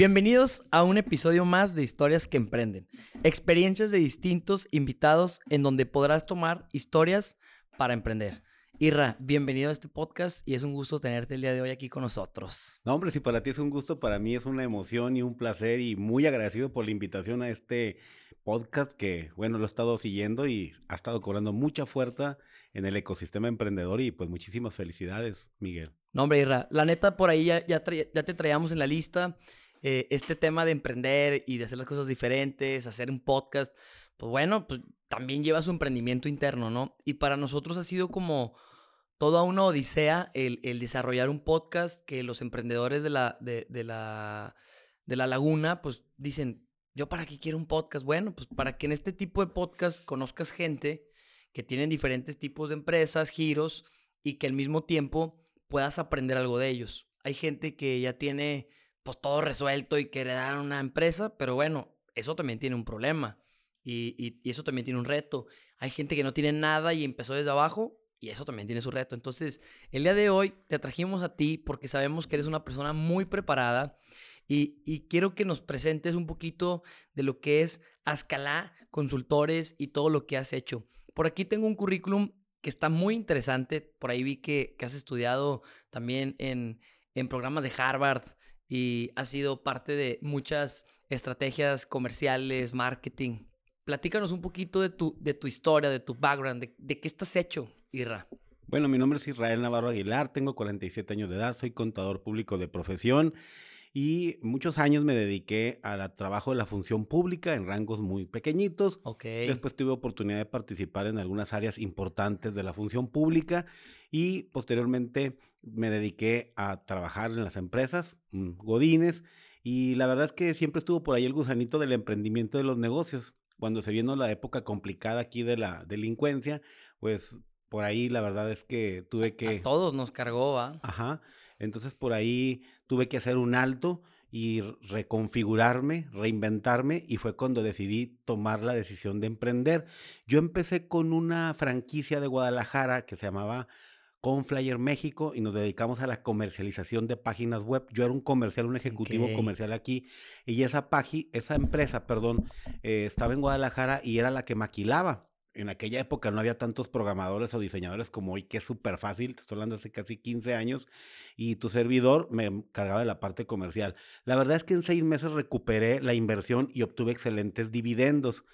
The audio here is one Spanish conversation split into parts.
Bienvenidos a un episodio más de Historias que Emprenden. Experiencias de distintos invitados en donde podrás tomar historias para emprender. Irra, bienvenido a este podcast y es un gusto tenerte el día de hoy aquí con nosotros. No, hombre, si para ti es un gusto, para mí es una emoción y un placer y muy agradecido por la invitación a este podcast que, bueno, lo he estado siguiendo y ha estado cobrando mucha fuerza en el ecosistema emprendedor y pues muchísimas felicidades, Miguel. No, hombre, Irra, la neta por ahí ya, ya, ya te traíamos en la lista eh, este tema de emprender y de hacer las cosas diferentes, hacer un podcast, pues bueno, pues también lleva su emprendimiento interno, ¿no? Y para nosotros ha sido como toda una odisea el, el desarrollar un podcast que los emprendedores de la, de, de, la, de la laguna, pues dicen, ¿yo para qué quiero un podcast? Bueno, pues para que en este tipo de podcast conozcas gente que tienen diferentes tipos de empresas, giros, y que al mismo tiempo puedas aprender algo de ellos. Hay gente que ya tiene pues todo resuelto y que heredar una empresa, pero bueno, eso también tiene un problema y, y, eso también tiene un reto. Hay gente que no tiene nada y empezó desde abajo y eso también tiene su reto. Entonces, el día de hoy te trajimos a ti porque sabemos que eres una persona muy preparada y, y quiero que nos presentes un poquito de lo que es Ascalá Consultores y todo lo que has hecho. Por aquí tengo un currículum que está muy interesante. Por ahí vi que, que has estudiado también en, en programas de Harvard, y ha sido parte de muchas estrategias comerciales, marketing. Platícanos un poquito de tu, de tu historia, de tu background, de, de qué estás hecho, Irra. Bueno, mi nombre es Israel Navarro Aguilar, tengo 47 años de edad, soy contador público de profesión y muchos años me dediqué al trabajo de la función pública en rangos muy pequeñitos. Okay. Después tuve oportunidad de participar en algunas áreas importantes de la función pública y posteriormente me dediqué a trabajar en las empresas, mm, Godines, y la verdad es que siempre estuvo por ahí el gusanito del emprendimiento de los negocios. Cuando se vino la época complicada aquí de la delincuencia, pues por ahí la verdad es que tuve que... A todos nos cargó, ¿va? Ajá. Entonces por ahí tuve que hacer un alto y reconfigurarme, reinventarme y fue cuando decidí tomar la decisión de emprender. Yo empecé con una franquicia de Guadalajara que se llamaba Conflyer México y nos dedicamos a la comercialización de páginas web. Yo era un comercial, un ejecutivo comercial aquí y esa página, esa empresa, perdón, eh, estaba en Guadalajara y era la que maquilaba. En aquella época no había tantos programadores o diseñadores como hoy, que es súper fácil. Te estoy hablando hace casi 15 años y tu servidor me cargaba de la parte comercial. La verdad es que en seis meses recuperé la inversión y obtuve excelentes dividendos.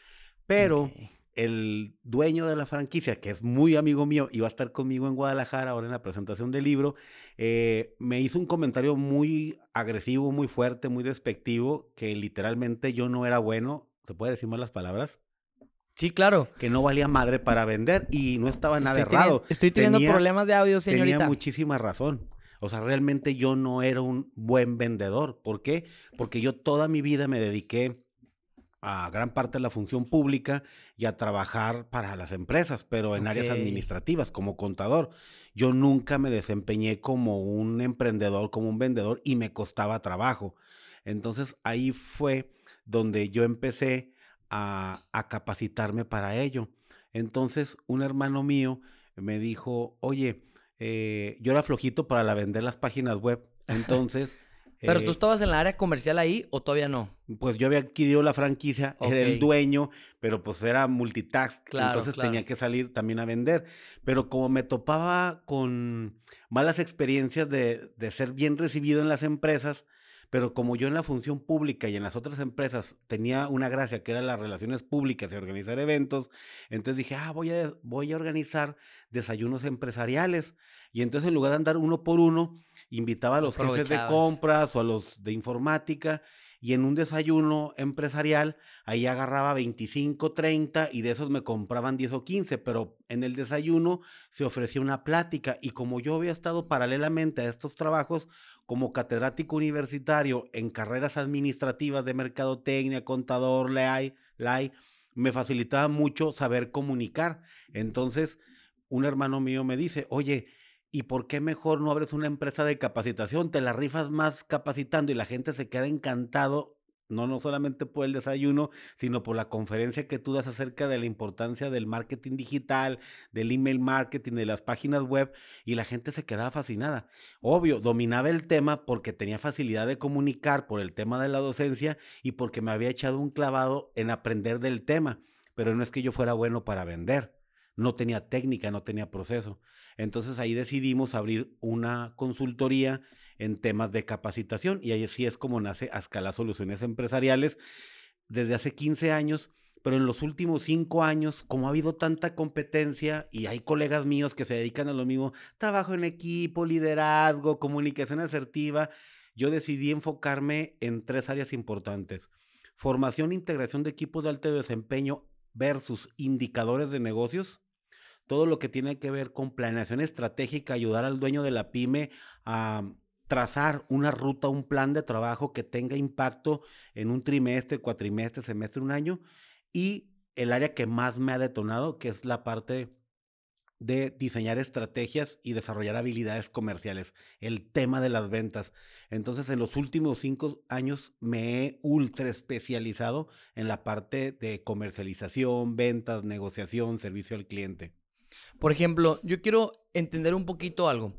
Pero el dueño de la franquicia, que es muy amigo mío, iba a estar conmigo en Guadalajara ahora en la presentación del libro, eh, me hizo un comentario muy agresivo, muy fuerte, muy despectivo, que literalmente yo no era bueno, ¿se puede decir más las palabras? Sí, claro. Que no valía madre para vender y no estaba nada Estoy, errado. teni- estoy teniendo Tenía- problemas de audio, señorita. Tenía muchísima razón. O sea, realmente yo no era un buen vendedor. ¿Por qué? Porque yo toda mi vida me dediqué a gran parte de la función pública y a trabajar para las empresas, pero en áreas administrativas, como contador. Yo nunca me desempeñé como un emprendedor, como un vendedor y me costaba trabajo. Entonces ahí fue donde yo empecé a, a capacitarme para ello. Entonces un hermano mío me dijo, oye, eh, yo era flojito para la vender las páginas web. Entonces... ¿Pero eh, tú estabas en la área comercial ahí o todavía no? pues yo había adquirido la franquicia, era el dueño, pero pues era multitask, Claro, entonces claro. tenía que salir también a vender. Pero como me topaba con malas experiencias de, de ser bien recibido en las empresas, pero como yo en la función pública y en las otras empresas tenía una gracia que era las relaciones públicas y organizar eventos, entonces dije, ah, voy a, voy a organizar desayunos empresariales. Y entonces en lugar de andar uno por uno, invitaba a los jefes de compras o a los de informática y en un desayuno empresarial ahí agarraba 25, 30 y de esos me compraban 10 o 15, pero en el desayuno se ofrecía una plática y como yo había estado paralelamente a estos trabajos como catedrático universitario en carreras administrativas de mercadotecnia, contador, LAI, LAI, me facilitaba mucho saber comunicar. Entonces, un hermano mío me dice, oye, ¿y por qué mejor no abres una empresa de capacitación? Te la rifas más capacitando y la gente se queda encantado no, no solamente por el desayuno, sino por la conferencia que tú das acerca de la importancia del marketing digital, del email marketing, de las páginas web, y la gente se quedaba fascinada. Obvio, dominaba el tema porque tenía facilidad de comunicar por el tema de la docencia y porque me había echado un clavado en aprender del tema, pero no es que yo fuera bueno para vender, no tenía técnica, no tenía proceso. Entonces ahí decidimos abrir una consultoría en temas de capacitación y así es como nace Ascala Soluciones Empresariales desde hace 15 años, pero en los últimos 5 años, como ha habido tanta competencia y hay colegas míos que se dedican a lo mismo, trabajo en equipo, liderazgo, comunicación asertiva, yo decidí enfocarme en tres áreas importantes. Formación e integración de equipos de alto desempeño versus indicadores de negocios todo lo que tiene que ver con planeación estratégica, ayudar al dueño de la pyme a trazar una ruta, un plan de trabajo que tenga impacto en un trimestre, cuatrimestre, semestre, un año. Y el área que más me ha detonado, que es la parte de diseñar estrategias y desarrollar habilidades comerciales, el tema de las ventas. Entonces, en los últimos cinco años me he ultra especializado en la parte de comercialización, ventas, negociación, servicio al cliente. Por ejemplo, yo quiero entender un poquito algo.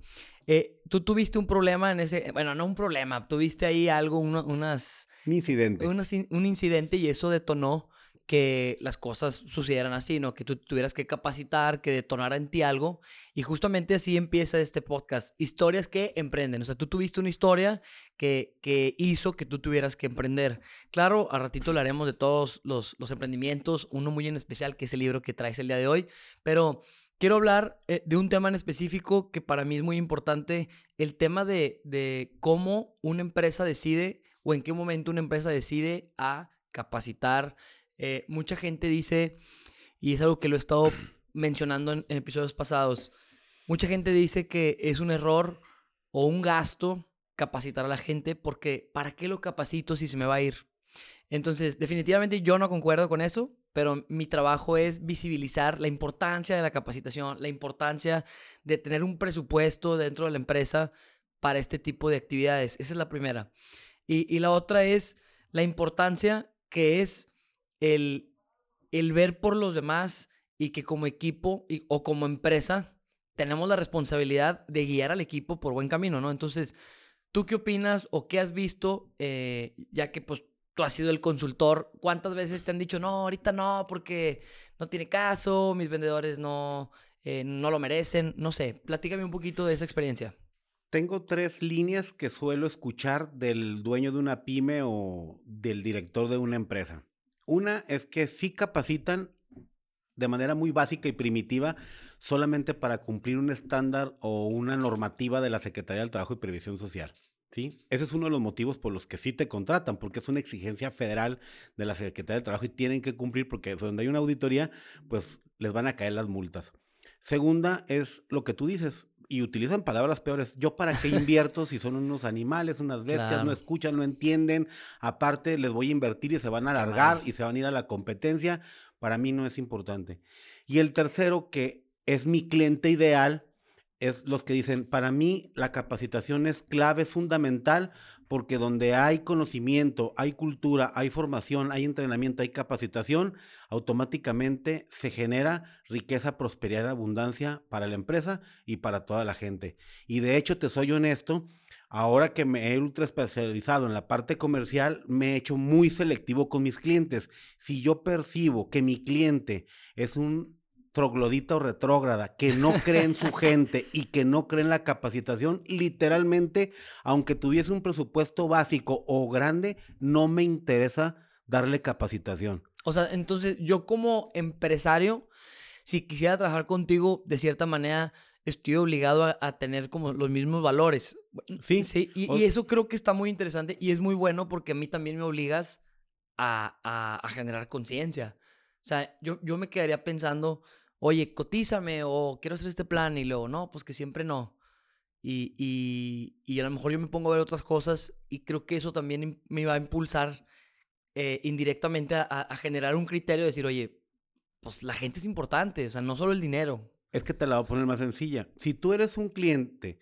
Eh, tú tuviste un problema en ese, bueno, no un problema, tuviste ahí algo, unas... Un incidente. un incidente y eso detonó que las cosas sucedieran así, ¿no? Que tú tuvieras que capacitar, que detonara en ti algo. Y justamente así empieza este podcast. Historias que emprenden. O sea, tú tuviste una historia que, que hizo que tú tuvieras que emprender. Claro, a ratito hablaremos de todos los, los emprendimientos, uno muy en especial, que es el libro que traes el día de hoy. Pero quiero hablar eh, de un tema en específico que para mí es muy importante, el tema de, de cómo una empresa decide o en qué momento una empresa decide a capacitar, eh, mucha gente dice, y es algo que lo he estado mencionando en, episodios pasados, mucha gente dice que es un error o un gasto capacitar a la gente porque ¿para qué lo capacito si se me va a ir? Entonces, definitivamente yo no concuerdo con eso, pero mi trabajo es visibilizar la importancia de la capacitación, la importancia de tener un presupuesto dentro de la empresa para este tipo de actividades. Esa es la primera. Y, y la otra es la importancia que es el, el ver por los demás y que como equipo o como empresa tenemos la responsabilidad de guiar al equipo por buen camino, ¿no? Entonces, ¿tú qué opinas o qué has visto, eh, ya que pues tú has sido el consultor, cuántas veces te han dicho, no, ahorita no, porque no tiene caso, mis vendedores no, eh, no lo merecen, no sé, platícame un poquito de esa experiencia. Tengo tres líneas que suelo escuchar del dueño de una pyme o del director de una empresa. Una es que sí capacitan de manera muy básica y primitiva solamente para cumplir un estándar o una normativa de la Secretaría del Trabajo y Previsión Social. ¿Sí? Ese es uno de los motivos por los que sí te contratan, porque es una exigencia federal de la Secretaría del Trabajo y tienen que cumplir porque donde hay una auditoría, pues les van a caer las multas. Segunda es lo que tú dices, y utilizan palabras peores. ¿Yo para qué invierto si son unos animales, unas bestias, no escuchan, no entienden? Aparte, les voy a invertir y se van a alargar y se van a ir a la competencia. Para mí no es importante. Y el tercero, que es mi cliente ideal, es los que dicen, para mí la capacitación es clave, es fundamental, porque donde hay conocimiento, hay cultura, hay formación, hay entrenamiento, hay capacitación, automáticamente se genera riqueza, prosperidad, abundancia para la empresa y para toda la gente. Y de hecho, te soy honesto, ahora que me he ultra especializado en la parte comercial, me he hecho muy selectivo con mis clientes. Si yo percibo que mi cliente es un troglodita o retrógrada, que no cree en su gente y que no cree en la capacitación, literalmente, aunque tuviese un presupuesto básico o grande, no me interesa darle capacitación. O sea, entonces yo como empresario, si quisiera trabajar contigo, de cierta manera, estoy obligado a, tener como los mismos valores. Sí. Sí, y, eso creo que está muy interesante y es muy bueno porque a mí también me obligas a, a, generar conciencia. O sea, yo, yo me quedaría pensando, oye, cotízame o quiero hacer este plan y luego, no, pues que siempre no. Y, y, y, a lo mejor yo me pongo a ver otras cosas y creo que eso también me va a impulsar eh, indirectamente a, a, generar un criterio de decir, oye, pues la gente es importante, o sea, no solo el dinero. Es que te la voy a poner más sencilla. Si tú eres un cliente,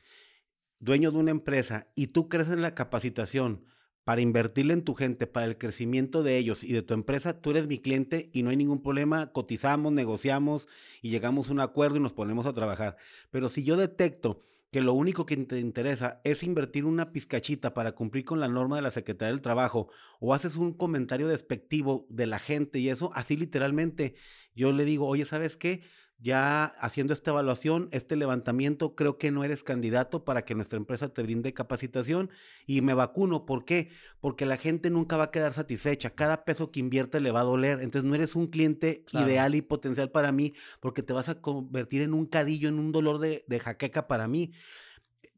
dueño de una empresa y tú crees en la capacitación, para invertirle en tu gente, para el crecimiento de ellos y de tu empresa, tú eres mi cliente y no hay ningún problema, cotizamos, negociamos y llegamos a un acuerdo y nos ponemos a trabajar. Pero si yo detecto que lo único que te interesa es invertir una pizcachita para cumplir con la norma de la Secretaría del Trabajo o haces un comentario despectivo de la gente y eso, así literalmente, yo le digo, oye, ¿sabes qué? Ya haciendo esta evaluación, este levantamiento, creo que no eres candidato para que nuestra empresa te brinde capacitación y me vacuno. ¿Por qué? Porque la gente nunca va a quedar satisfecha. Cada peso que invierte le va a doler. Entonces no eres un cliente ideal y potencial para mí porque te vas a convertir en un cadillo, en un dolor de, de jaqueca para mí.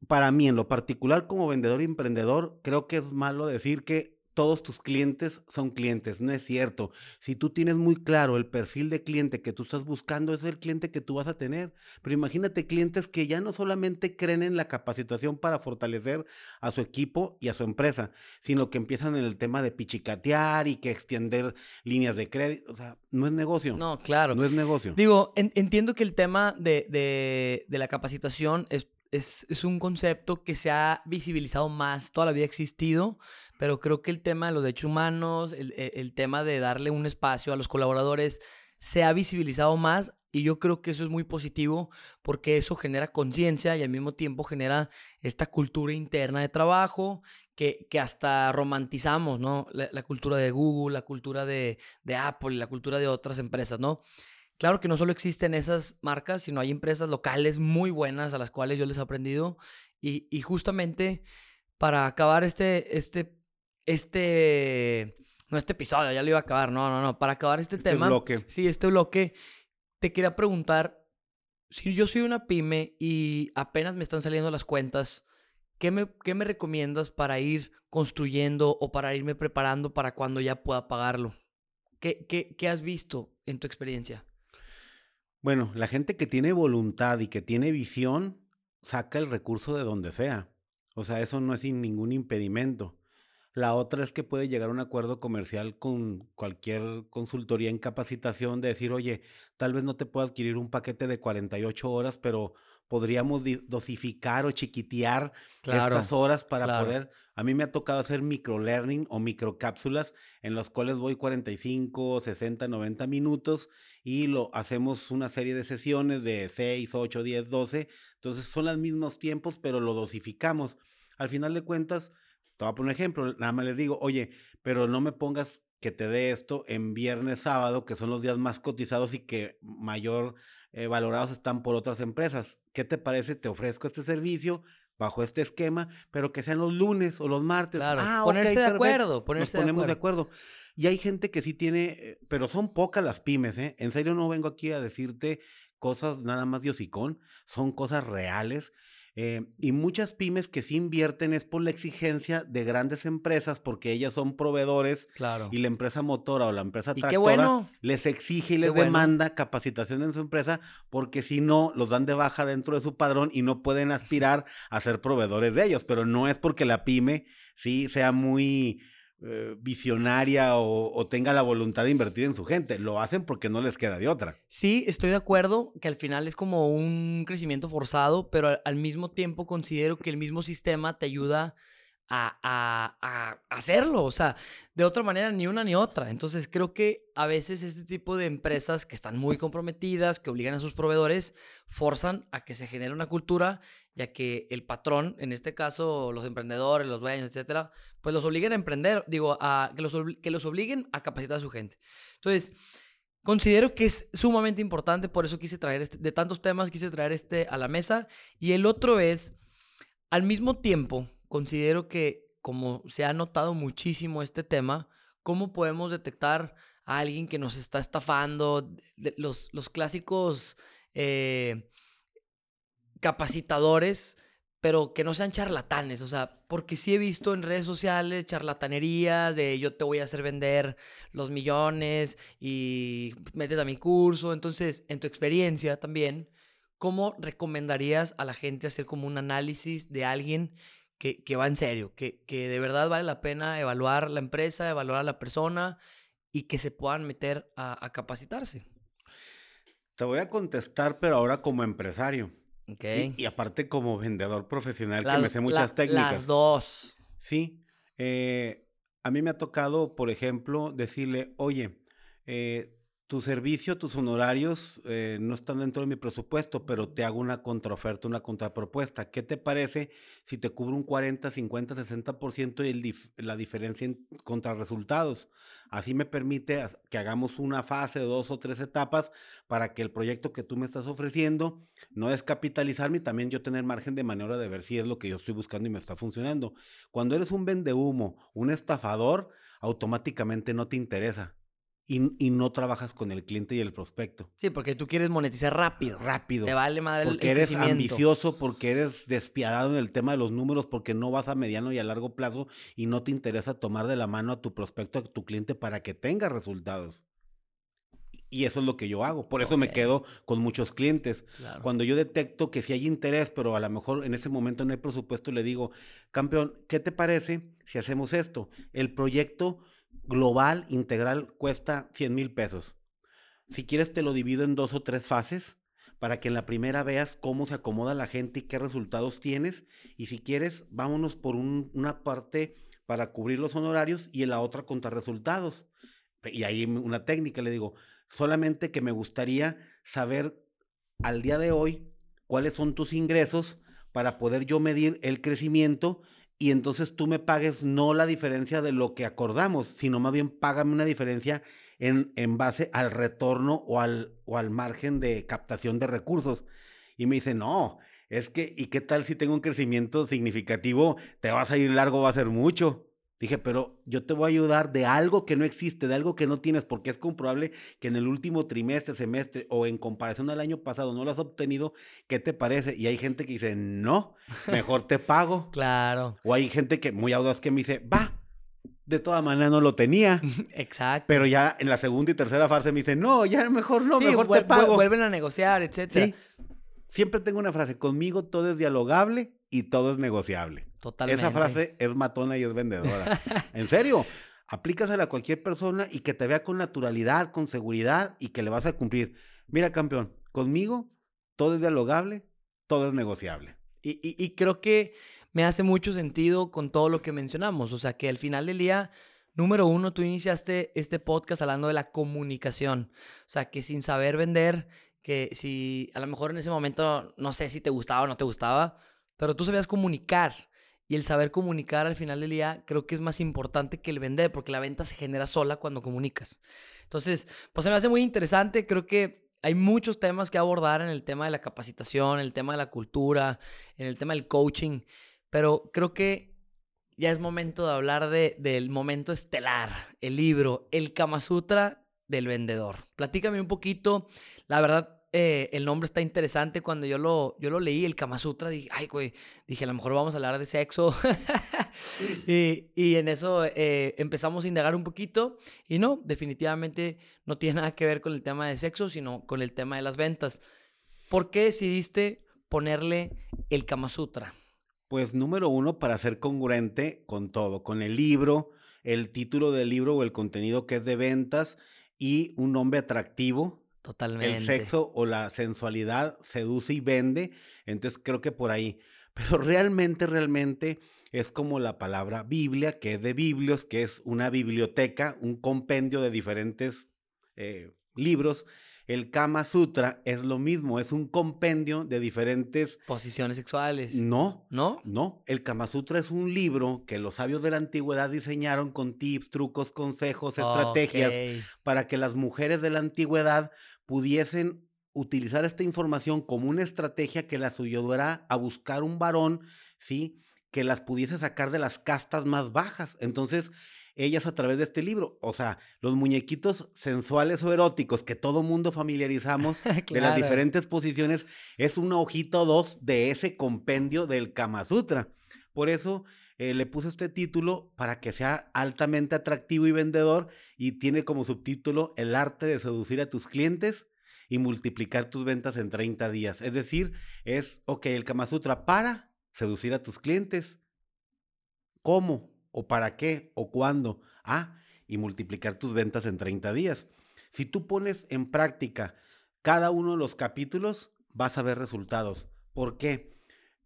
Para mí, en lo particular como vendedor y emprendedor, creo que es malo decir que todos tus clientes son clientes. No es cierto. Si tú tienes muy claro el perfil de cliente que tú estás buscando, es el cliente que tú vas a tener. Pero imagínate clientes que ya no solamente creen en la capacitación para fortalecer a su equipo y a su empresa, sino que empiezan en el tema de pichicatear y que extender líneas de crédito. O sea, no es negocio. No, claro. No es negocio. Digo, entiendo que el tema de, de la capacitación es es, un concepto que se ha visibilizado más, toda la vida ha existido, pero creo que el tema de los derechos humanos, el, e, tema de darle un espacio a los colaboradores, se ha visibilizado más y yo creo que eso es muy positivo porque eso genera conciencia y al mismo tiempo genera esta cultura interna de trabajo que, que hasta romantizamos, ¿no? La, cultura de Google, la cultura de, de Apple, la cultura de otras empresas, ¿no? Claro que no solo existen esas marcas, sino hay empresas locales muy buenas a las cuales yo les he aprendido. Y, justamente para acabar este, este, este, no este episodio, ya lo iba a acabar, no, no, no, para acabar este, este tema. bloque. Sí, este bloque, te quería preguntar, si yo soy una pyme y apenas me están saliendo las cuentas, ¿qué me, qué me recomiendas para ir construyendo o para irme preparando para cuando ya pueda pagarlo? ¿Qué, qué, qué has visto en tu experiencia? Bueno, la gente que tiene voluntad y que tiene visión saca el recurso de donde sea. O sea, eso no es sin ningún impedimento. La otra es que puede llegar a un acuerdo comercial con cualquier consultoría en capacitación de decir, oye, tal vez no te puedo adquirir un paquete de 48 horas, pero podríamos dosificar o chiquitear estas horas para poder. A mí me ha tocado hacer microlearning o microcápsulas en las cuales voy 45, 60, 90 minutos y lo hacemos una serie de sesiones de 6, 8, 10, 12. Entonces son los mismos tiempos, pero lo dosificamos. Al final de cuentas, te voy a poner un ejemplo, nada más les digo, oye, pero no me pongas que te dé esto en viernes, sábado, que son los días más cotizados y que mayor eh, valorados están por otras empresas. ¿Qué te parece? Te ofrezco este servicio bajo este esquema, pero que sean los lunes o los martes. Claro, ah, ponerse de acuerdo, ponerse Nos ponemos de acuerdo. Y hay gente que sí tiene, eh, pero son pocas las pymes, ¿eh? En serio no vengo aquí a decirte cosas nada más de hocicón, son cosas reales eh, y muchas pymes que sí invierten es por la exigencia de grandes empresas porque ellas son proveedores claro. y la empresa motora o la empresa tractora les exige y les demanda capacitación en su empresa porque si no los dan de baja dentro de su padrón y no pueden aspirar a ser proveedores de ellos, pero no es porque la pyme sí sea muy eh, visionaria o, tenga la voluntad de invertir en su gente. Lo hacen porque no les queda de otra. Sí, estoy de acuerdo que al final es como un crecimiento forzado, pero al mismo tiempo considero que el mismo sistema te ayuda a, hacerlo. O sea, de otra manera, ni una ni otra. Entonces, creo que a veces este tipo de empresas que están muy comprometidas, que obligan a sus proveedores, forzan a que se genere una cultura, ya que el patrón, en este caso los emprendedores, los dueños, etcétera, pues los obliguen a emprender, digo, a, que, los, que los obliguen a capacitar a su gente. Entonces, Considero que es sumamente importante, por eso quise traer este, de tantos temas, quise traer este a la mesa. Y el otro es, al mismo tiempo, considero que como se ha notado muchísimo este tema, ¿cómo podemos detectar a alguien que nos está estafando? Los, los clásicos eh, capacitadores, pero que no sean charlatanes, o sea, porque sí he visto en redes sociales charlatanerías de yo te voy a hacer vender los millones y métete a mi curso. Entonces, en tu experiencia también, ¿cómo recomendarías a la gente hacer como un análisis de alguien que, va en serio, que, que, de verdad vale la pena evaluar la empresa, evaluar a la persona y que se puedan meter a, capacitarse. Te voy a contestar, pero ahora como empresario. Okay. y aparte como vendedor profesional que me sé muchas técnicas. Las dos. Sí. Eh, a mí me ha tocado, por ejemplo, decirle, oye, eh, tu servicio, tus honorarios eh, no están dentro de mi presupuesto, pero te hago una contraoferta, una contrapropuesta. ¿Qué te parece si te cubro un 40, 50, 60% y el la diferencia en contrarresultados? Así me permite que hagamos una fase, dos o tres etapas para que el proyecto que tú me estás ofreciendo no descapitalizarme y también yo tener margen de maniobra de ver si es lo que yo estoy buscando y me está funcionando. Cuando eres un vendehumo, un estafador, automáticamente no te interesa y, no trabajas con el cliente y el prospecto. Sí, porque tú quieres monetizar rápido. Rápido. Te vale madre el Porque eres ambicioso, porque eres despiadado en el tema de los números, porque no vas a mediano y a largo plazo y no te interesa tomar de la mano a tu prospecto, a tu cliente para que tenga resultados. Y eso es lo que yo hago. Por eso me quedo con muchos clientes. Cuando yo detecto que si hay interés, pero a lo mejor en ese momento no hay presupuesto, le digo, campeón, ¿qué te parece si hacemos esto? El proyecto global, integral, cuesta 100 mil pesos. Si quieres, te lo divido en dos o tres fases para que en la primera veas cómo se acomoda la gente y qué resultados tienes. Y si quieres, vámonos por una parte para cubrir los honorarios y en la otra contar resultados. Y ahí una técnica, le digo, solamente que me gustaría saber al día de hoy cuáles son tus ingresos para poder yo medir el crecimiento y entonces tú me pagues no la diferencia de lo que acordamos, sino más bien págame una diferencia en, en base al retorno o al, o al margen de captación de recursos. Y me dice, no, es que, ¿y qué tal si tengo un crecimiento significativo? Te vas a ir largo, va a ser mucho. Dije, pero yo te voy a ayudar de algo que no existe, de algo que no tienes, porque es comprobable que en el último trimestre, semestre o en comparación al año pasado no lo has obtenido. ¿Qué te parece? Y hay gente que dice, no, mejor te pago. claro. O hay gente que muy audaz que me dice, va, de todas maneras no lo tenía. Exacto. Pero ya en la segunda y tercera fase me dice, no, ya mejor no, mejor te pago. Vuelven a negociar, etcétera. Sí. Siempre tengo una frase, conmigo todo es dialogable y todo es negociable. Totalmente. Esa frase es matona y es vendedora. en serio, aplícasela a cualquier persona y que te vea con naturalidad, con seguridad y que le vas a cumplir. Mira, campeón, conmigo todo es dialogable, todo es negociable. Y, y, creo que me hace mucho sentido con todo lo que mencionamos. O sea, que al final del día, número uno, tú iniciaste este podcast hablando de la comunicación. O sea, que sin saber vender, que si a lo mejor en ese momento no sé si te gustaba o no te gustaba, pero tú sabías comunicar. Y el saber comunicar al final del día creo que es más importante que el vender, porque la venta se genera sola cuando comunicas. Entonces, pues se me hace muy interesante. Creo que hay muchos temas que abordar en el tema de la capacitación, en el tema de la cultura, en el tema del coaching, pero creo que ya es momento de hablar de, del momento estelar, el libro, el Kama Sutra del vendedor. Platícame un poquito, la verdad, eh, el nombre está interesante. Cuando yo lo, yo lo leí, el Kama Sutra, dije, ay, güey, dije, a lo mejor vamos a hablar de sexo. y, en eso eh, empezamos a indagar un poquito. Y no, definitivamente no tiene nada que ver con el tema de sexo, sino con el tema de las ventas. ¿Por qué decidiste ponerle el Kama Sutra? Pues número uno, para ser congruente con todo, con el libro, el título del libro o el contenido que es de ventas y un nombre atractivo Totalmente. El sexo o la sensualidad seduce y vende, entonces creo que por ahí. Pero realmente, realmente es como la palabra Biblia, que es de Biblios, que es una biblioteca, un compendio de diferentes eh, libros. El Kama Sutra es lo mismo, es un compendio de diferentes... Posiciones sexuales. No. ¿No? No. El Kama Sutra es un libro que los sabios de la antigüedad diseñaron con tips, trucos, consejos, estrategias para que las mujeres de la antigüedad pudiesen utilizar esta información como una estrategia que las ayudara a buscar un varón, ¿sí? Que las pudiese sacar de las castas más bajas. Entonces, ellas a través de este libro. O sea, los muñequitos sensuales o eróticos que todo mundo familiarizamos de las diferentes posiciones es una hojita o dos de ese compendio del Kama Sutra. Por eso eh, le puse este título para que sea altamente atractivo y vendedor y tiene como subtítulo El arte de seducir a tus clientes y multiplicar tus ventas en 30 días. Es decir, es, ok, el Kama Sutra para seducir a tus clientes. ¿Cómo? o para qué o cuándo. Ah, y multiplicar tus ventas en 30 días. Si tú pones en práctica cada uno de los capítulos, vas a ver resultados. ¿Por qué?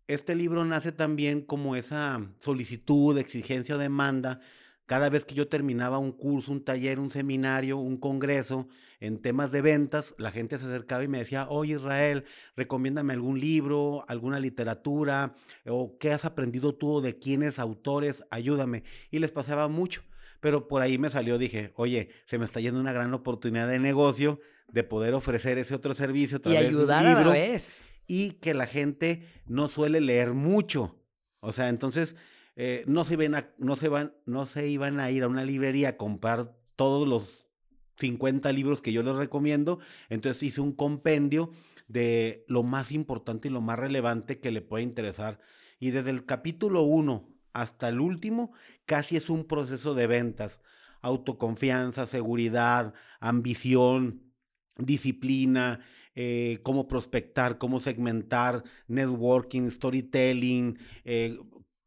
Este libro nace también como esa solicitud, exigencia o demanda. Cada vez que yo terminaba un curso, un taller, un seminario, un congreso en temas de ventas, la gente se acercaba y me decía, oye Israel, recomiéndame algún libro, alguna literatura, o qué has aprendido tú, de quiénes autores, ayúdame. Y les pasaba mucho. Pero por ahí me salió, dije, oye, se me está yendo una gran oportunidad de negocio de poder ofrecer ese otro servicio a y ayudar a la vez. Y que la gente no suele leer mucho. O sea, entonces eh, no, se ven no, se van, no se iban a ir a una librería a comprar todos los 50 libros que yo les recomiendo. Entonces hice un compendio de lo más importante y lo más relevante que le puede interesar. Y desde el capítulo 1 hasta el último, casi es un proceso de ventas. Autoconfianza, seguridad, ambición, disciplina, eh, cómo prospectar, cómo segmentar, networking, storytelling, eh,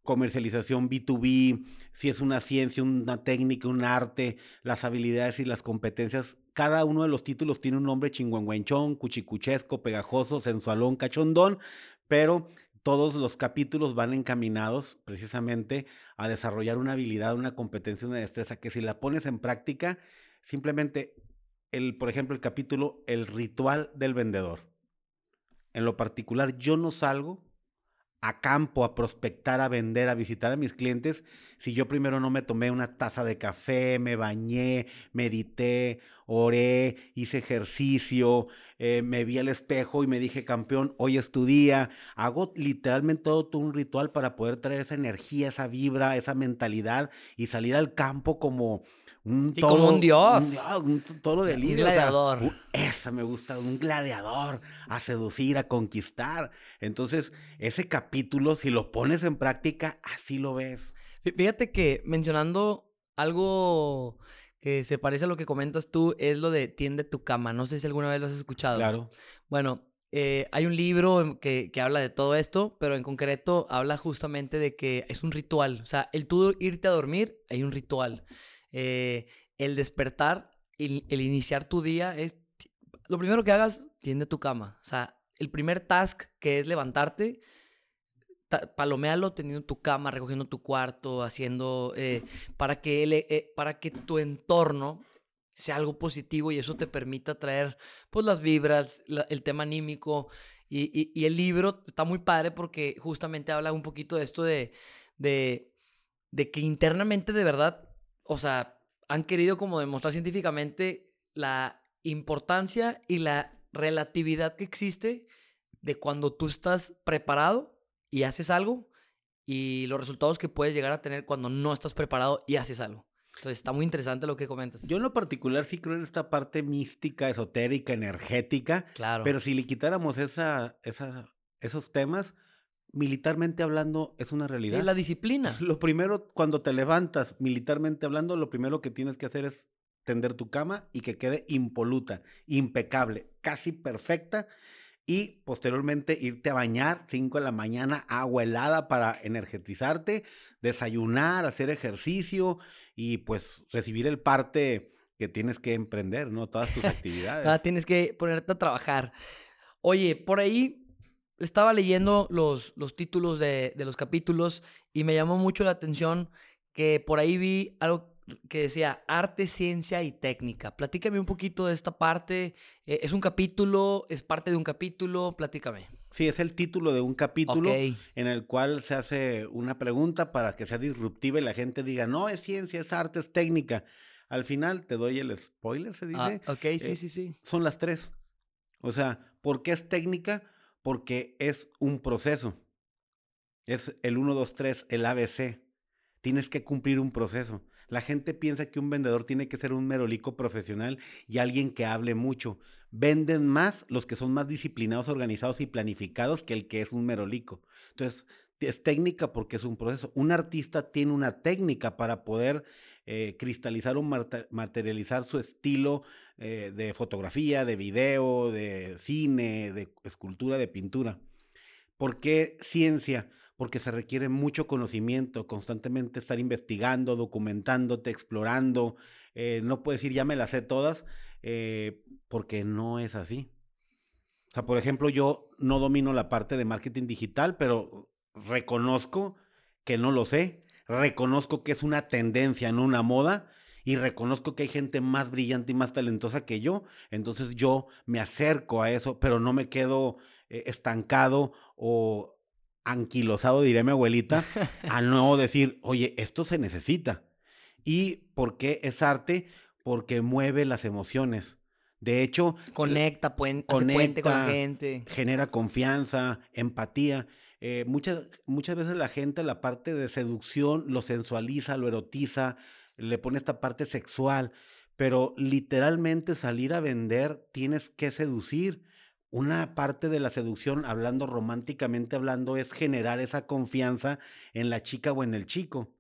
comercialización B2B, si es una ciencia, una técnica, un arte, las habilidades y las competencias. Cada uno de los títulos tiene un nombre chingüengüenchón, cuchicuchesco, pegajoso, sensualón, cachondón, pero todos los capítulos van encaminados precisamente a desarrollar una habilidad, una competencia, una destreza que si la pones en práctica, simplemente el, por ejemplo, el capítulo El ritual del vendedor. En lo particular, yo no salgo a campo, a prospectar, a vender, a visitar a mis clientes, si yo primero no me tomé una taza de café, me bañé, medité, oré, hice ejercicio, eh, me vi al espejo y me dije, campeón, hoy es tu día. Hago literalmente todo, un ritual para poder traer esa energía, esa vibra, esa mentalidad y salir al campo como un como un dios. Un, toro de Un gladiador. esa me gusta, un gladiador, a seducir, a conquistar. Entonces, ese capítulo, si lo pones en práctica, así lo ves. Fíjate que mencionando algo que se parece a lo que comentas tú, es lo de tiende tu cama. No sé si alguna vez lo has escuchado. Claro. Bueno, eh, hay un libro que, que, habla de todo esto, pero en concreto habla justamente de que es un ritual. O sea, el tú irte a dormir, hay un ritual. Eh, el despertar, el, el, iniciar tu día es, lo primero que hagas, tiende tu cama. O sea, el primer task que es levantarte, palomealo teniendo tu cama, recogiendo tu cuarto, haciendo, eh, para, que eh, para que tu entorno sea algo positivo y eso te permita traer pues las vibras, el tema anímico y, y, el libro está muy padre porque justamente habla un poquito de esto de, de que internamente de verdad o sea, han querido como demostrar científicamente la importancia y la relatividad que existe de cuando tú estás preparado y haces algo y los resultados que puedes llegar a tener cuando no estás preparado y haces algo. Entonces está muy interesante lo que comentas. Yo en lo particular sí creo en esta parte mística, esotérica, energética. Claro. Pero si le quitáramos esa, esa, esos temas, militarmente hablando, es una realidad. Sí, la disciplina. Lo primero, cuando te levantas, militarmente hablando, lo primero que tienes que hacer es tender tu cama y que quede impoluta, impecable, casi perfecta. Y posteriormente irte a bañar, 5 de la mañana, agua helada para energetizarte, desayunar, hacer ejercicio y pues recibir el parte que tienes que emprender, ¿no? Todas tus actividades. tienes que ponerte a trabajar. Oye, por ahí estaba leyendo los, los títulos de, de, los capítulos y me llamó mucho la atención que por ahí vi algo que decía arte, ciencia y técnica. Platícame un poquito de esta parte. Eh, ¿Es un capítulo? ¿Es parte de un capítulo? Platícame. Sí, es el título de un capítulo en el cual se hace una pregunta para que sea disruptiva y la gente diga, no, es ciencia, es arte, es técnica. Al final te doy el spoiler, se dice. Ah, ok, sí, eh, sí, sí. Son las tres. O sea, ¿por qué es técnica? Porque es un proceso. Es el 1, 2, 3, el ABC. Tienes que cumplir un proceso. La gente piensa que un vendedor tiene que ser un merolico profesional y alguien que hable mucho. Venden más los que son más disciplinados, organizados y planificados que el que es un merolico. Entonces, es técnica porque es un proceso. Un artista tiene una técnica para poder eh, cristalizar o materializar su estilo eh, de fotografía, de video, de cine, de escultura, de pintura. ¿Por qué ciencia? Porque se requiere mucho conocimiento, constantemente estar investigando, documentándote, explorando. Eh, no puedes decir ya me las sé todas, porque no es así. sea, por ejemplo, yo no domino la parte de marketing digital, pero reconozco que no lo sé, reconozco que es una tendencia, no una moda, y reconozco que hay gente más brillante y más talentosa que yo, entonces yo me acerco a eso, pero no me quedo eh, estancado o anquilosado, diré mi abuelita, a no decir, oye, esto se necesita. ¿Y por qué es arte? Porque mueve las emociones. De hecho, conecta, puente, puente con la gente. Genera confianza, empatía. Eh, muchas, muchas veces la gente la parte de seducción lo sensualiza, lo erotiza, le pone esta parte sexual, pero literalmente salir a vender tienes que seducir. Una parte de la seducción, hablando románticamente hablando, es generar esa confianza en la chica o en el chico.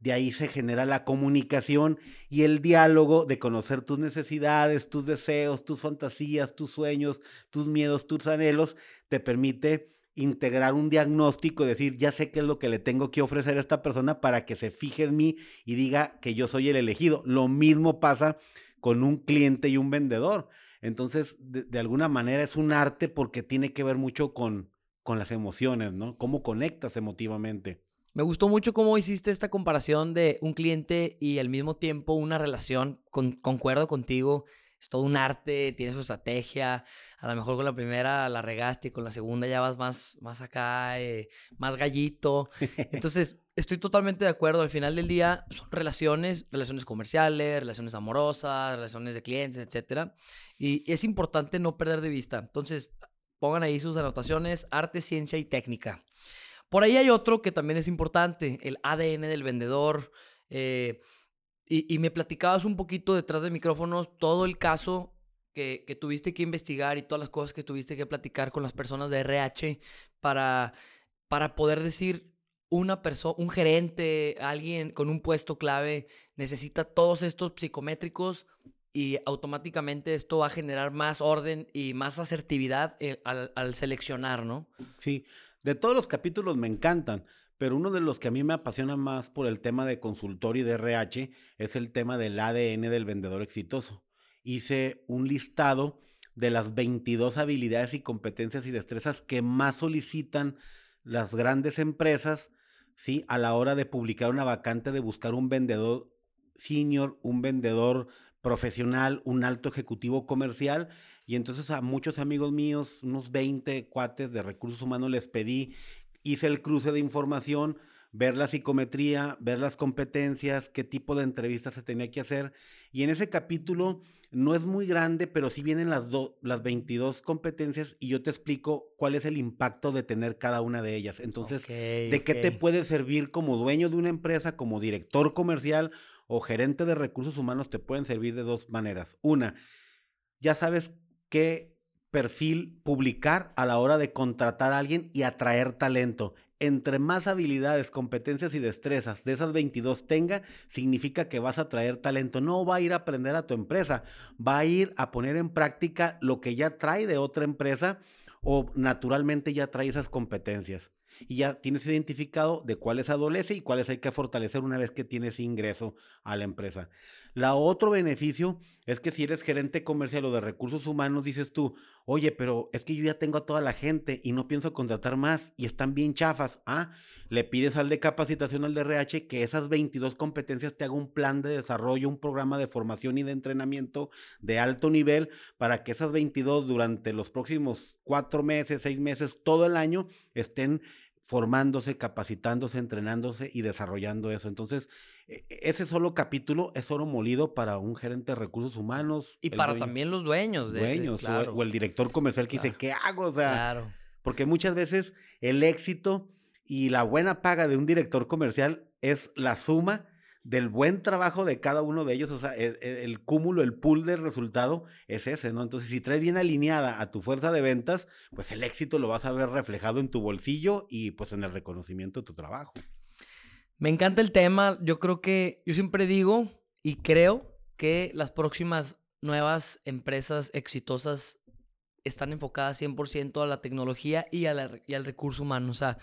De ahí se genera la comunicación y el diálogo de conocer tus necesidades, tus deseos, tus fantasías, tus sueños, tus miedos, tus anhelos, te permite integrar un diagnóstico y decir, ya sé qué es lo que le tengo que ofrecer a esta persona para que se fije en mí y diga que yo soy el elegido. Lo mismo pasa con un cliente y un vendedor. Entonces, de, alguna manera es un arte porque tiene que ver mucho con, con las emociones, ¿no? Cómo conectas emotivamente. Me gustó mucho cómo hiciste esta comparación de un cliente y al mismo tiempo una relación. Con, concuerdo contigo es todo un arte, tiene su estrategia. A lo mejor con la primera la regaste y con la segunda ya vas más, más acá, eh, más gallito. Entonces, estoy totalmente de acuerdo. Al final del día son relaciones, relaciones comerciales, relaciones amorosas, relaciones de clientes, etc. Y es importante no perder de vista. Entonces, pongan ahí sus anotaciones, arte, ciencia y técnica. Por ahí hay otro que también es importante, el ADN del vendedor. Eh, y, me platicabas un poquito detrás de micrófonos todo el caso que, tuviste que investigar y todas las cosas que tuviste que platicar con las personas de RH para, para poder decir una persona, un gerente, alguien con un puesto clave necesita todos estos psicométricos y automáticamente esto va a generar más orden y más asertividad eh, al, al seleccionar, ¿no? Sí, de todos los capítulos me encantan, pero uno de los que a mí me apasiona más por el tema de consultor y de RH es el tema del ADN del vendedor exitoso. Hice un listado de las 22 habilidades y competencias y destrezas que más solicitan las grandes empresas, ¿sí? A la hora de publicar una vacante de buscar un vendedor senior, un vendedor profesional, un alto ejecutivo comercial. Y entonces a muchos amigos míos, unos 20 cuates de recursos humanos, les pedí hice el cruce de información, ver la psicometría, ver las competencias, qué tipo de entrevistas se tenía que hacer. Y en ese capítulo no es muy grande, pero sí vienen las, las 22 competencias y yo te explico cuál es el impacto de tener cada una de ellas. Entonces, ¿de qué te puede servir como dueño de una empresa, como director comercial o gerente de recursos humanos? Te pueden servir de dos maneras. Una, ya sabes qué perfil publicar a la hora de contratar a alguien y atraer talento. Entre más habilidades, competencias y destrezas de esas 22 tenga, significa que vas a traer talento. No va a ir a aprender a tu empresa, va a ir a poner en práctica lo que ya trae de otra empresa o naturalmente ya trae esas competencias y ya tienes identificado de cuáles adolece y cuáles hay que fortalecer una vez que tienes ingreso a la empresa. La otro beneficio es que si eres gerente comercial o de recursos humanos, dices tú, oye, pero es que yo ya tengo a toda la gente y no pienso contratar más y están bien chafas. Ah, le pides al de capacitación, al de RH, que esas 22 competencias te haga un plan de desarrollo, un programa de formación y de entrenamiento de alto nivel para que esas 22 durante los próximos cuatro meses, seis meses, todo el año estén formándose, capacitándose, entrenándose y desarrollando eso. Entonces, e, e, ese solo capítulo es oro molido para un gerente de recursos humanos. Y para también los dueños. De, dueños, o, el director comercial que dice, ¿qué hago? O sea, claro. porque muchas veces el éxito y la buena paga de un director comercial es la suma del buen trabajo de cada uno de ellos, o sea, el, el, cúmulo, el pool de resultado es ese, ¿no? Entonces, si traes bien alineada a tu fuerza de ventas, pues el éxito lo vas a ver reflejado en tu bolsillo y pues en el reconocimiento de tu trabajo. Me encanta el tema, yo creo que, yo siempre digo y creo que las próximas nuevas empresas exitosas están enfocadas 100% a la tecnología y, y al recurso humano, o sea,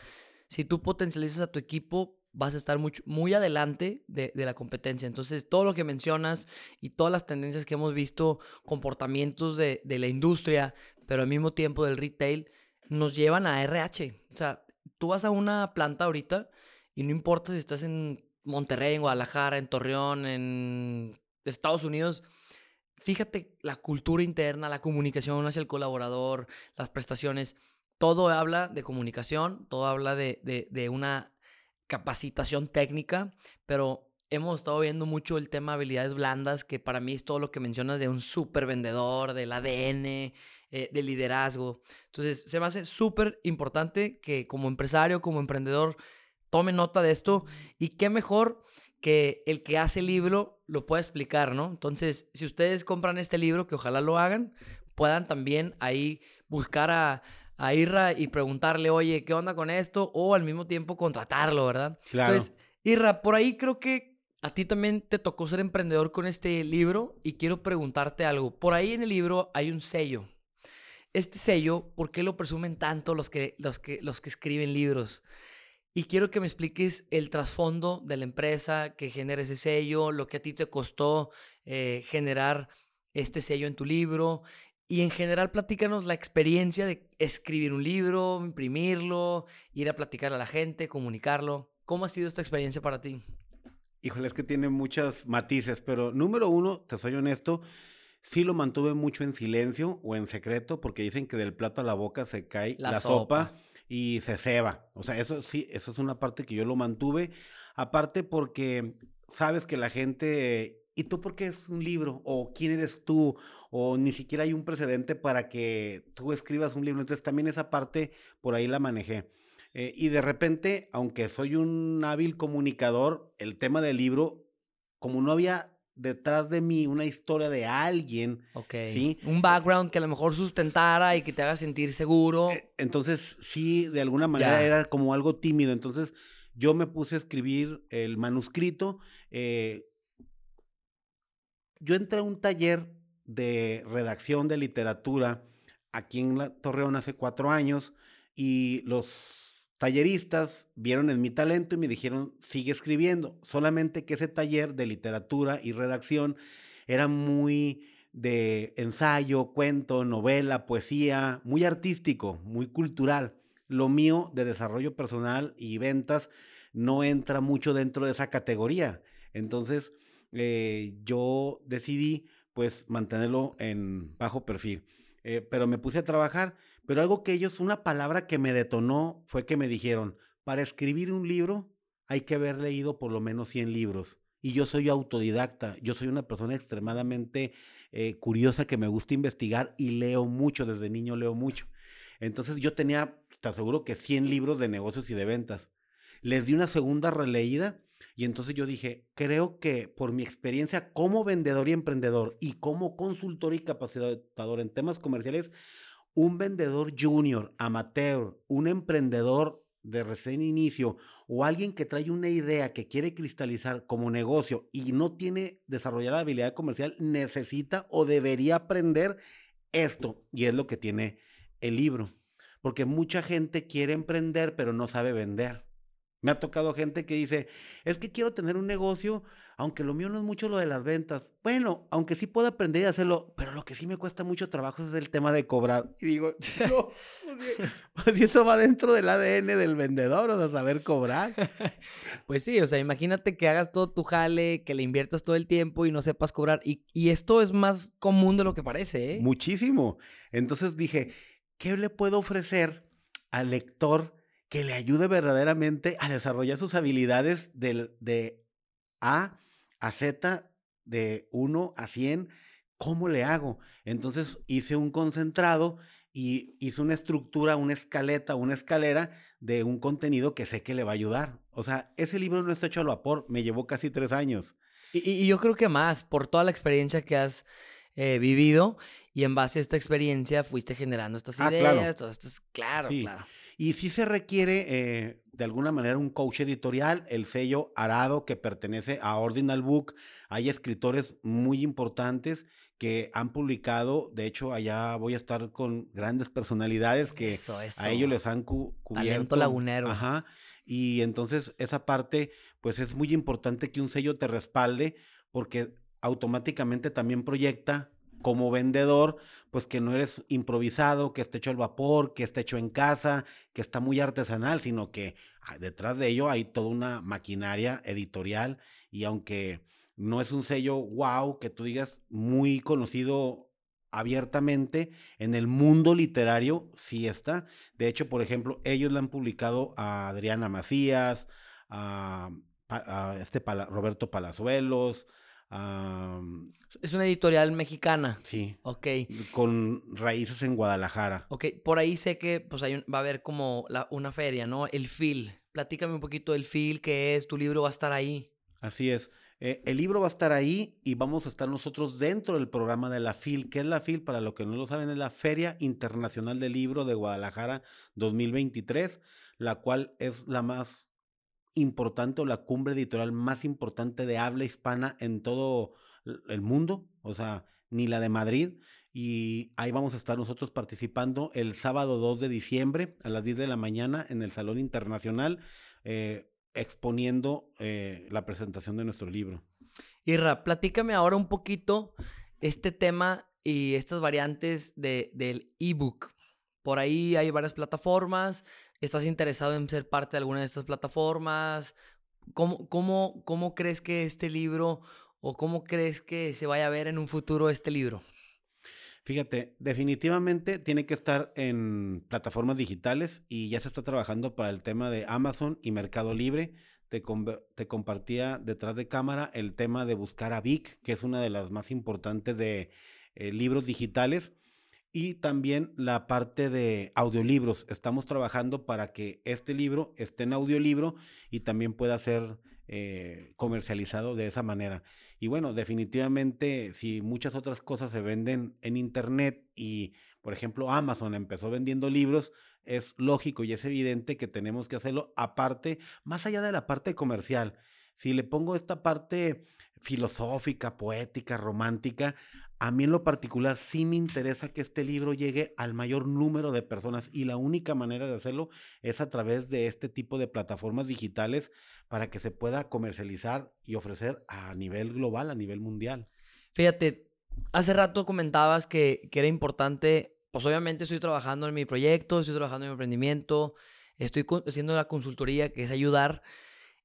si tú potencializas a tu equipo, vas a estar mucho, muy adelante de, la competencia. Entonces, todo lo que mencionas y todas las tendencias que hemos visto, comportamientos de, la industria, pero al mismo tiempo del retail, nos llevan a RH. O sea, tú vas a una planta ahorita y no importa si estás en Monterrey, en Guadalajara, en Torreón, en Estados Unidos, fíjate la cultura interna, la comunicación hacia el colaborador, las prestaciones, todo habla de comunicación, todo habla de, de, una capacitación técnica, pero hemos estado viendo mucho el tema de habilidades blandas, que para mí es todo lo que mencionas de un súper vendedor, del ADN, eh, de liderazgo. Entonces, se me hace súper importante que como empresario, como emprendedor, tome nota de esto y qué mejor que el que hace el libro lo pueda explicar, ¿no? Entonces, si ustedes compran este libro, que ojalá lo hagan, puedan también ahí buscar a, a Irra y preguntarle, oye, ¿qué onda con esto? O al mismo tiempo contratarlo, ¿verdad? Claro. Entonces, Irra, por ahí creo que a ti también te tocó ser emprendedor con este libro y quiero preguntarte algo. Por ahí en el libro hay un sello. Este sello, ¿por qué lo presumen tanto los que, los que, los que escriben libros? Y quiero que me expliques el trasfondo de la empresa que genera ese sello, lo que a ti te costó eh, generar este sello en tu libro. Y en general, platícanos la experiencia de escribir un libro, imprimirlo, ir a platicar a la gente, comunicarlo. ¿Cómo ha sido esta experiencia para ti? Híjole, es que tiene muchos matices, pero número uno, te soy honesto, sí lo mantuve mucho en silencio o en secreto, porque dicen que del plato a la boca se cae la, sopa y se ceba. O sea, eso sí, eso es una parte que yo lo mantuve. Aparte porque sabes que la gente, ¿y tú por qué es un libro? ¿O quién eres tú? O ni siquiera hay un precedente para que tú escribas un libro. Entonces también esa parte por ahí la manejé. Eh, y de repente, aunque soy un hábil comunicador, el tema del libro, como no había detrás de mí una historia de alguien. Ok. ¿sí? Un background que a lo mejor sustentara y que te haga sentir seguro. Eh, entonces, sí, de alguna manera era como algo tímido. Entonces, yo me puse a escribir el manuscrito. Eh, yo entré a un taller de redacción de literatura aquí en Torreón hace cuatro años y los talleristas vieron en mi talento y me dijeron, sigue escribiendo. Solamente que ese taller de literatura y redacción era muy de ensayo, cuento, novela, poesía, muy artístico, muy cultural. Lo mío de desarrollo personal y ventas no entra mucho dentro de esa categoría. Entonces, eh, yo decidí pues mantenerlo en bajo perfil. Eh, pero me puse a trabajar pero algo que ellos, una palabra que me detonó fue que me dijeron, para escribir un libro hay que haber leído por lo menos 100 libros. Y yo soy autodidacta, yo soy una persona extremadamente eh, curiosa que me gusta investigar y leo mucho, desde niño leo mucho. Entonces yo tenía, te aseguro que 100 libros de negocios y de ventas. Les di una segunda releída y entonces yo dije, creo que por mi experiencia como vendedor y emprendedor y como consultor y capacitador en temas comerciales, un vendedor junior, amateur, un emprendedor de recién inicio o alguien que trae una idea que quiere cristalizar como negocio y no tiene desarrollada habilidad comercial, necesita o debería aprender esto. Y es lo que tiene el libro. Porque mucha gente quiere emprender, pero no sabe vender. Me ha tocado gente que dice, es que quiero tener un negocio, aunque lo mío no es mucho lo de las ventas. Bueno, aunque sí puedo aprender y hacerlo, pero lo que sí me cuesta mucho trabajo es el tema de cobrar. Y digo, no, pues eso va dentro del ADN del vendedor, o sea, saber cobrar. Pues sí, o sea, imagínate que hagas todo tu jale, que le inviertas todo el tiempo y no sepas cobrar. Y, y esto es más común de lo que parece, ¿eh? Muchísimo. Entonces dije, ¿qué le puedo ofrecer al lector? Que le ayude verdaderamente a desarrollar sus habilidades de A a Z, de 1 a 100. ¿Cómo le hago? Entonces hice un concentrado y hice una estructura, una escaleta, una escalera de un contenido que sé que le va a ayudar. O sea, ese libro no está hecho al vapor, me llevó casi tres años. Y, yo creo que más, por toda la experiencia que has eh, vivido y en base a esta experiencia fuiste generando estas ah, ideas, claro. todas estas, claro, claro. Y sí se requiere eh, de alguna manera un coach editorial, el sello Arado que pertenece a Ordinal Book. Hay escritores muy importantes que han publicado, de hecho allá voy a estar con grandes personalidades que a ellos les han cubierto. Talento lagunero. Ajá. Y entonces esa parte, pues es muy importante que un sello te respalde porque automáticamente también proyecta como vendedor, pues que no eres improvisado, que esté hecho al vapor, que esté hecho en casa, que está muy artesanal, sino que ah, detrás de ello hay toda una maquinaria editorial y aunque no es un sello wow que tú digas muy conocido abiertamente en el mundo literario, sí está. De hecho, por ejemplo, ellos le han publicado a Adriana Macías, a, este Roberto Palazuelos, es una editorial mexicana. Sí. Ok. Con raíces en Guadalajara. Ok, por ahí sé que pues hay va a haber como una feria, ¿no? El FIL. Platícame un poquito del FIL, qué es, tu libro va a estar ahí. Así es. Eh, el libro va a estar ahí y vamos a estar nosotros dentro del programa de la FIL. ¿Qué es la FIL? Para los que no lo saben, es la Feria Internacional del Libro de Guadalajara 2023, la cual es la más importante o la cumbre editorial más importante de habla hispana en todo el mundo, o sea, ni la de Madrid. Y ahí vamos a estar nosotros participando el sábado 2 de diciembre a las 10 de la mañana en el Salón Internacional, eh, exponiendo eh, la presentación de nuestro libro. Irra, platícame ahora un poquito este tema y estas variantes de, del ebook. Por ahí hay varias plataformas. ¿Estás interesado en ser parte de alguna de estas plataformas? ¿Cómo, cómo, cómo crees que este libro o cómo crees que se vaya a ver en un futuro este libro? Fíjate, definitivamente tiene que estar en plataformas digitales y ya se está trabajando para el tema de Amazon y Mercado Libre. Te, compartía detrás de cámara el tema de buscar a Vic, que es una de las más importantes de eh, libros digitales y también la parte de audiolibros. Estamos trabajando para que este libro esté en audiolibro y también pueda ser eh, comercializado de esa manera. Y bueno, definitivamente si muchas otras cosas se venden en Internet y, por ejemplo, Amazon empezó vendiendo libros, es lógico y es evidente que tenemos que hacerlo aparte, más allá de la parte comercial. Si le pongo esta parte filosófica, poética, romántica, a mí en lo particular sí me interesa que este libro llegue al mayor número de personas y la única manera de hacerlo es a través de este tipo de plataformas digitales para que se pueda comercializar y ofrecer a nivel global, a nivel mundial. Fíjate, hace rato comentabas que, que era importante, pues obviamente estoy trabajando en mi proyecto, estoy trabajando en mi emprendimiento, estoy haciendo la consultoría que es ayudar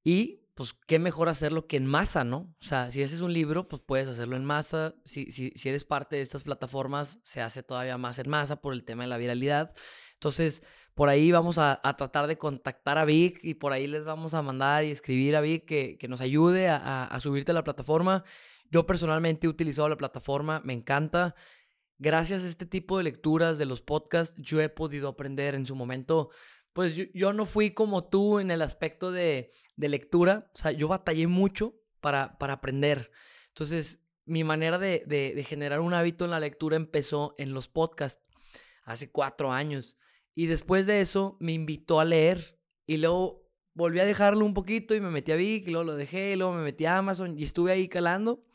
y pues qué mejor hacerlo que en masa, ¿no? O sea, si haces un libro, pues puedes hacerlo en masa. Si, si, si eres parte de estas plataformas, se hace todavía más en masa por el tema de la viralidad. Entonces, por ahí vamos a, a tratar de contactar a Vic y por ahí les vamos a mandar y escribir a Vic que, que nos ayude a, a, subirte a la plataforma. Yo personalmente he utilizado la plataforma, me encanta. Gracias a este tipo de lecturas de los podcasts, yo he podido aprender en su momento pues yo, no fui como tú en el aspecto de, lectura. O sea, yo batallé mucho para, para aprender. Entonces, mi manera de, generar un hábito en la lectura empezó en los podcasts hace cuatro años. Y después de eso me invitó a leer y luego volví a dejarlo un poquito y me metí a Vic y luego lo dejé y luego me metí a Amazon y estuve ahí calando.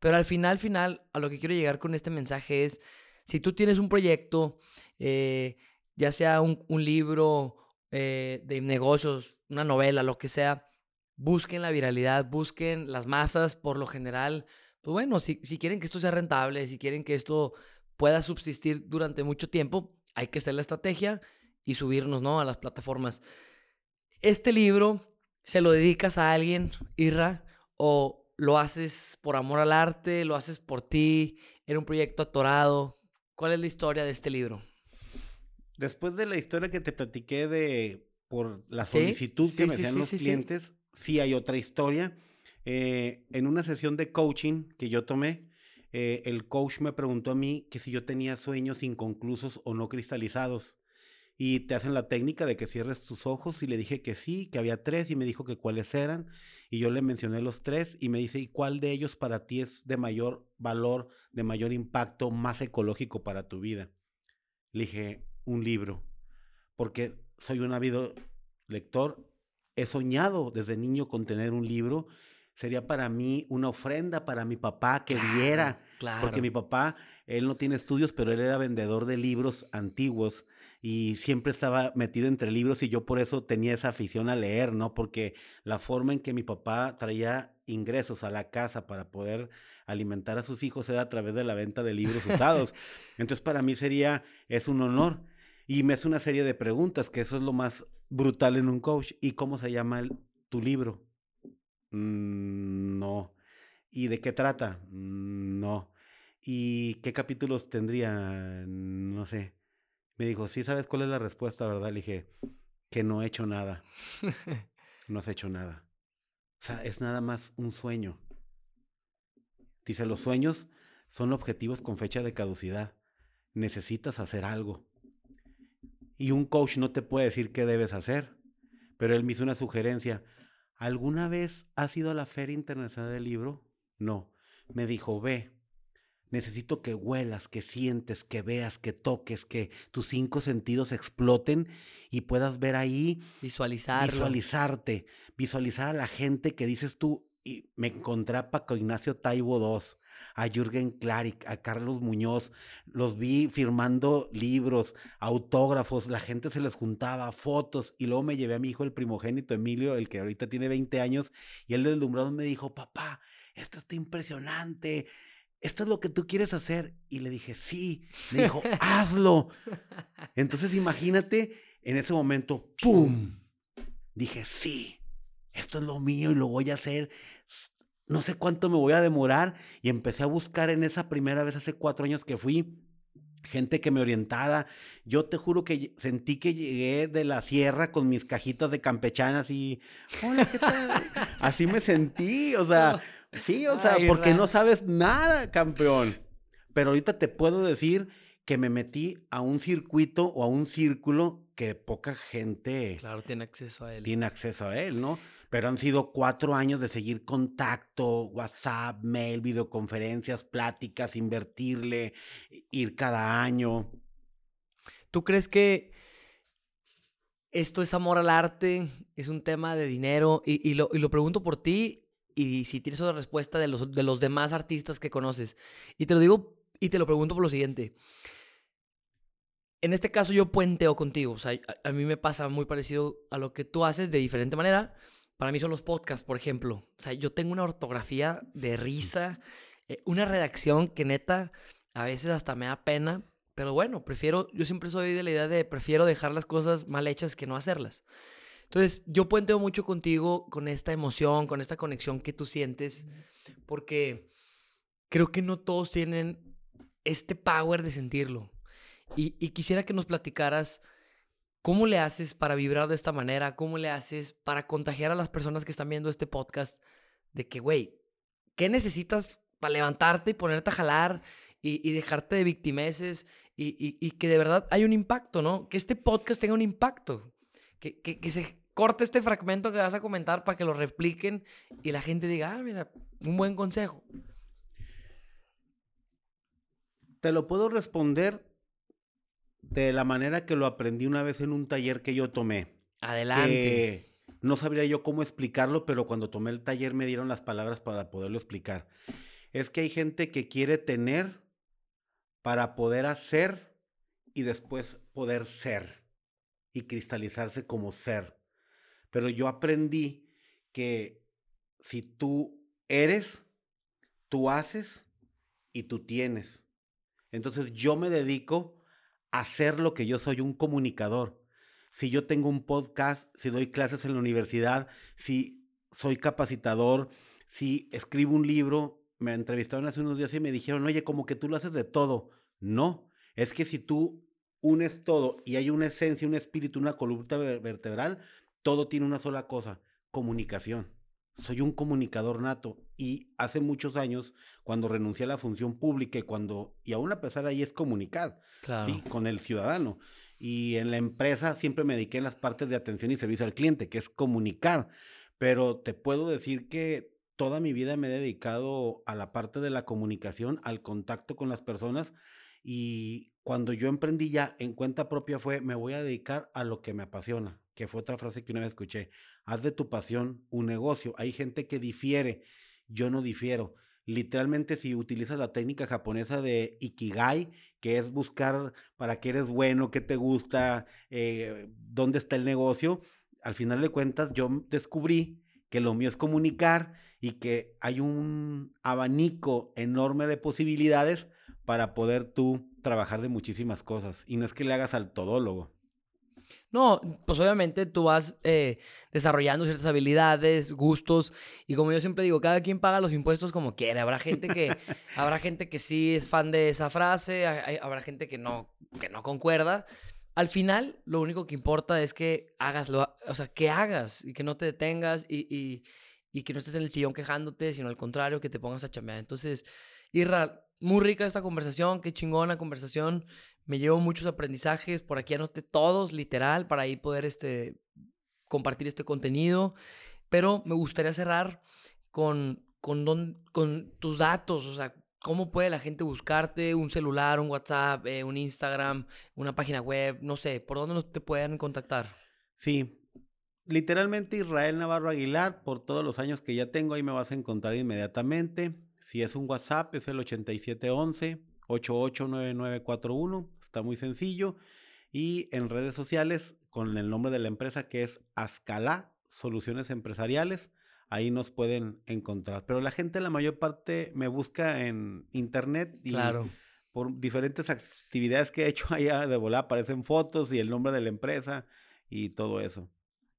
Pero al final, final, a lo que quiero llegar con este mensaje es, si tú tienes un proyecto, eh, ya sea un, libro eh, de negocios, una novela, lo que sea, busquen la viralidad, busquen las masas por lo general. Pues bueno, si, quieren que esto sea rentable, si quieren que esto pueda subsistir durante mucho tiempo, hay que hacer la estrategia y subirnos ¿no? a las plataformas. Este libro, ¿se lo dedicas a alguien, Irra? ¿O lo haces por amor al arte? ¿Lo haces por ti? ¿Era un proyecto atorado? ¿Cuál es la historia de este libro? Después de la historia que te platiqué de por la solicitud que me hacían los clientes, sí. hay otra historia. Eh, en una sesión de coaching que yo tomé, eh, el coach me preguntó a mí que si yo tenía sueños inconclusos o no cristalizados. Y te hacen la técnica de que cierres tus ojos y le dije que sí, que había tres y me dijo que cuáles eran. Y yo le mencioné los tres y me dice, ¿y cuál de ellos para ti es de mayor valor, de mayor impacto, más ecológico para tu vida? Le dije, un libro, porque soy un ávido lector. He soñado desde niño con tener un libro. Sería para mí una ofrenda para mi papá que viera, porque mi papá, él no tiene estudios, pero él era vendedor de libros antiguos y siempre estaba metido entre libros y yo por eso tenía esa afición a leer, ¿no? Porque la forma en que mi papá traía ingresos a la casa para poder alimentar a sus hijos era a través de la venta de libros usados. Entonces para mí sería, es un honor. Y me hace una serie de preguntas, que eso es lo más brutal en un coach. ¿Y cómo se llama tu libro? Mm, no. ¿Y de qué trata? Mm, no. ¿Y qué capítulos tendría? No sé. Me dijo, sí, ¿sabes cuál es la respuesta, verdad? Le dije, que no he hecho nada. no has hecho nada. O sea, es nada más un sueño. Dice, los sueños son objetivos con fecha de caducidad. Necesitas hacer algo. Y un coach no te puede decir qué debes hacer. Pero él me hizo una sugerencia. ¿Alguna vez has ido a la Feria Internacional del Libro? No. Me dijo, ve. Necesito que huelas, que sientes, que veas, que toques, que tus cinco sentidos exploten y puedas ver ahí. Visualizarlo. Visualizarte. Visualizar a la gente que dices tú. Y me encontré a Paco Ignacio Taibo II, a Jürgen Klarik, a Carlos Muñoz. Los vi firmando libros, autógrafos. La gente se les juntaba, fotos. Y luego me llevé a mi hijo, el primogénito Emilio, el que ahorita tiene 20 años. Y él deslumbrado me dijo, papá, esto está impresionante ¿esto es lo que tú quieres hacer? Y le dije, sí. Me dijo, hazlo. Entonces imagínate, en ese momento, ¡pum! Dije, sí, esto es lo mío y lo voy a hacer. No sé cuánto me voy a demorar. Y empecé a buscar en esa primera vez, hace cuatro años que fui, gente que me orientara. Yo te juro que sentí que llegué de la sierra con mis cajitas de campechanas y, hola, ¿qué tal? Así me sentí, o sea... Sí, o sea, porque no sabes nada, campeón. Pero ahorita te puedo decir que me metí a un circuito o a un círculo que poca gente... Claro, tiene acceso a él. Tiene acceso a él, ¿no? Pero han sido cuatro años de seguir contacto, WhatsApp, mail, videoconferencias, pláticas, invertirle, ir cada año. ¿Tú crees que esto es amor al arte? ¿Es un tema de dinero? Y, lo, y lo pregunto por ti y si tienes otra respuesta de los, de los demás artistas que conoces. Y te lo digo y te lo pregunto por lo siguiente. En este caso yo puenteo contigo, o sea, a, mí me pasa muy parecido a lo que tú haces de diferente manera. Para mí son los podcasts, por ejemplo. O sea, yo tengo una ortografía de risa, eh, una redacción que neta a veces hasta me da pena, pero bueno, prefiero, yo siempre soy de la idea de prefiero dejar las cosas mal hechas que no hacerlas. Entonces, yo puenteo mucho contigo con esta emoción, con esta conexión que tú sientes, porque creo que no todos tienen este power de sentirlo. Y, quisiera que nos platicaras cómo le haces para vibrar de esta manera, cómo le haces para contagiar a las personas que están viendo este podcast de que, güey, ¿qué necesitas para levantarte y ponerte a jalar y, dejarte de victimeses y, que de verdad hay un impacto, ¿no? Que este podcast tenga un impacto que, que, se corte este fragmento que vas a comentar para que lo repliquen y la gente diga, ah, mira, un buen consejo. Te lo puedo responder de la manera que lo aprendí una vez en un taller que yo tomé. Adelante. no sabría yo cómo explicarlo, pero cuando tomé el taller me dieron las palabras para poderlo explicar. Es que hay gente que quiere tener para poder hacer y después poder ser y cristalizarse como ser. Pero yo aprendí que si tú eres, tú haces y tú tienes. Entonces yo me dedico hacer lo que yo soy, un comunicador. Si yo tengo un podcast, si doy clases en la universidad, si soy capacitador, si escribo un libro, me entrevistaron hace unos días y me dijeron, oye, como que tú lo haces de todo. No, es que si tú unes todo y hay una esencia, un espíritu, una columna vertebral, todo tiene una sola cosa, comunicación. Soy un comunicador nato y hace muchos años, cuando renuncié a la función pública y cuando, y aún a pesar de ahí es comunicar, ¿sí? Con el ciudadano. Y en la empresa siempre me dediqué en las partes de atención y servicio al cliente, que es comunicar. Pero te puedo decir que toda mi vida me he dedicado a la parte de la comunicación, al contacto con las personas y cuando yo emprendí ya en cuenta propia fue, me voy a dedicar a lo que me apasiona, que fue otra frase que una vez escuché, haz de tu pasión un negocio. Hay gente que difiere, yo no difiero. Literalmente si utilizas la técnica japonesa de Ikigai, que es buscar para qué eres bueno, qué te gusta, eh, dónde está el negocio, al final de cuentas yo descubrí que lo mío es comunicar y que hay un abanico enorme de posibilidades para poder tú trabajar de muchísimas cosas. Y no es que le hagas al todólogo. No, pues obviamente tú vas eh, desarrollando ciertas habilidades, gustos, y como yo siempre digo, cada quien paga los impuestos como quiere. Habrá gente que, habrá gente que sí es fan de esa frase, habrá gente que no, que no concuerda. Al final, lo único que importa es que hagas, o sea, que hagas y que no te detengas y, y, que no estés en el chillón quejándote, sino al contrario, que te pongas a chambear. Entonces, Irra, muy rica esta conversación, qué chingona conversación. Me llevo muchos aprendizajes, por aquí anoté todos, literal, para ahí poder este, compartir este contenido. Pero me gustaría cerrar con, con, con tus datos, o sea, cómo puede la gente buscarte, un celular, un WhatsApp, eh, un Instagram, una página web, no sé, por dónde te pueden contactar. Sí, literalmente Israel Navarro Aguilar, por todos los años que ya tengo, ahí me vas a encontrar inmediatamente. Si es un WhatsApp, es el 8711 889941 está muy sencillo. Y en redes sociales con el nombre de la empresa que es Ascalá Soluciones Empresariales. Ahí nos pueden encontrar. Pero la gente, la mayor parte, me busca en internet y claro. por diferentes actividades que he hecho allá de volar aparecen fotos y el nombre de la empresa y todo eso.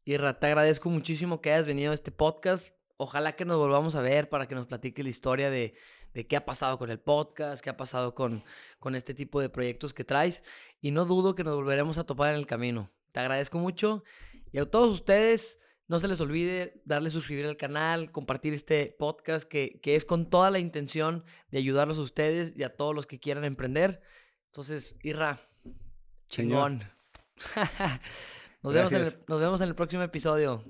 Irra, te agradezco muchísimo que hayas venido a este podcast. Ojalá que nos volvamos a ver para que nos platique la historia de, de qué ha pasado con el podcast, qué ha pasado con, con este tipo de proyectos que traes. Y no dudo que nos volveremos a topar en el camino. Te agradezco mucho. Y a todos ustedes, no se les olvide darle suscribir al canal, compartir este podcast que, que es con toda la intención de ayudarlos a ustedes y a todos los que quieran emprender. Entonces, Irra, chingón. nos, vemos en el, nos vemos en el próximo episodio.